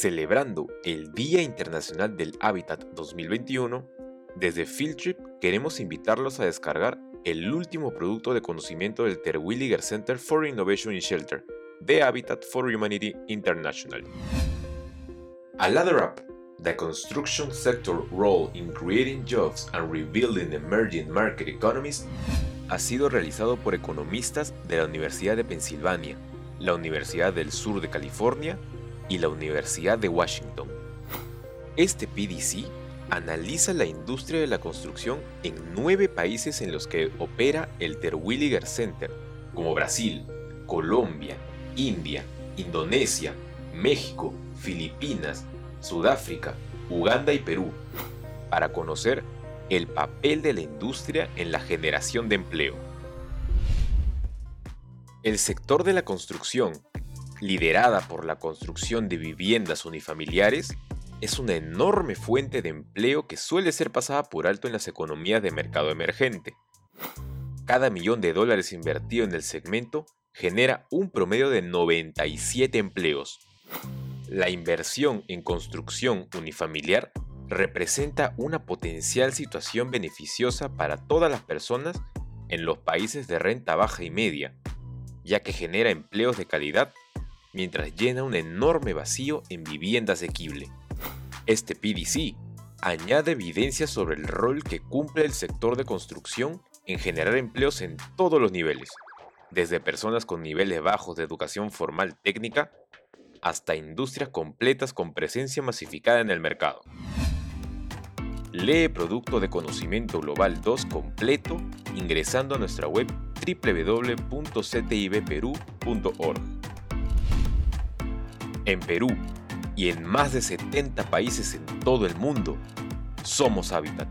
Celebrando el Día Internacional del Hábitat 2021, desde Fieldtrip queremos invitarlos a descargar el último producto de conocimiento del Terwilliger Center for Innovation in Shelter de Habitat for Humanity International. A Ladder Up, The Construction Sector Role in Creating Jobs and Rebuilding Emerging Market Economies, ha sido realizado por economistas de la Universidad de Pensilvania, la Universidad del Sur de California y la Universidad de Washington. Este PDC analiza la industria de la construcción en nueve países en los que opera el Terwilliger Center, como Brasil, Colombia, India, Indonesia, México, Filipinas, Sudáfrica, Uganda y Perú, para conocer el papel de la industria en la generación de empleo. El sector de la construcción liderada por la construcción de viviendas unifamiliares, es una enorme fuente de empleo que suele ser pasada por alto en las economías de mercado emergente. Cada millón de dólares invertido en el segmento genera un promedio de 97 empleos. La inversión en construcción unifamiliar representa una potencial situación beneficiosa para todas las personas en los países de renta baja y media, ya que genera empleos de calidad mientras llena un enorme vacío en vivienda asequible. Este PDC añade evidencia sobre el rol que cumple el sector de construcción en generar empleos en todos los niveles, desde personas con niveles bajos de educación formal técnica hasta industrias completas con presencia masificada en el mercado. Lee Producto de Conocimiento Global 2 completo ingresando a nuestra web www.ctibperú.org en Perú y en más de 70 países en todo el mundo, somos Habitat.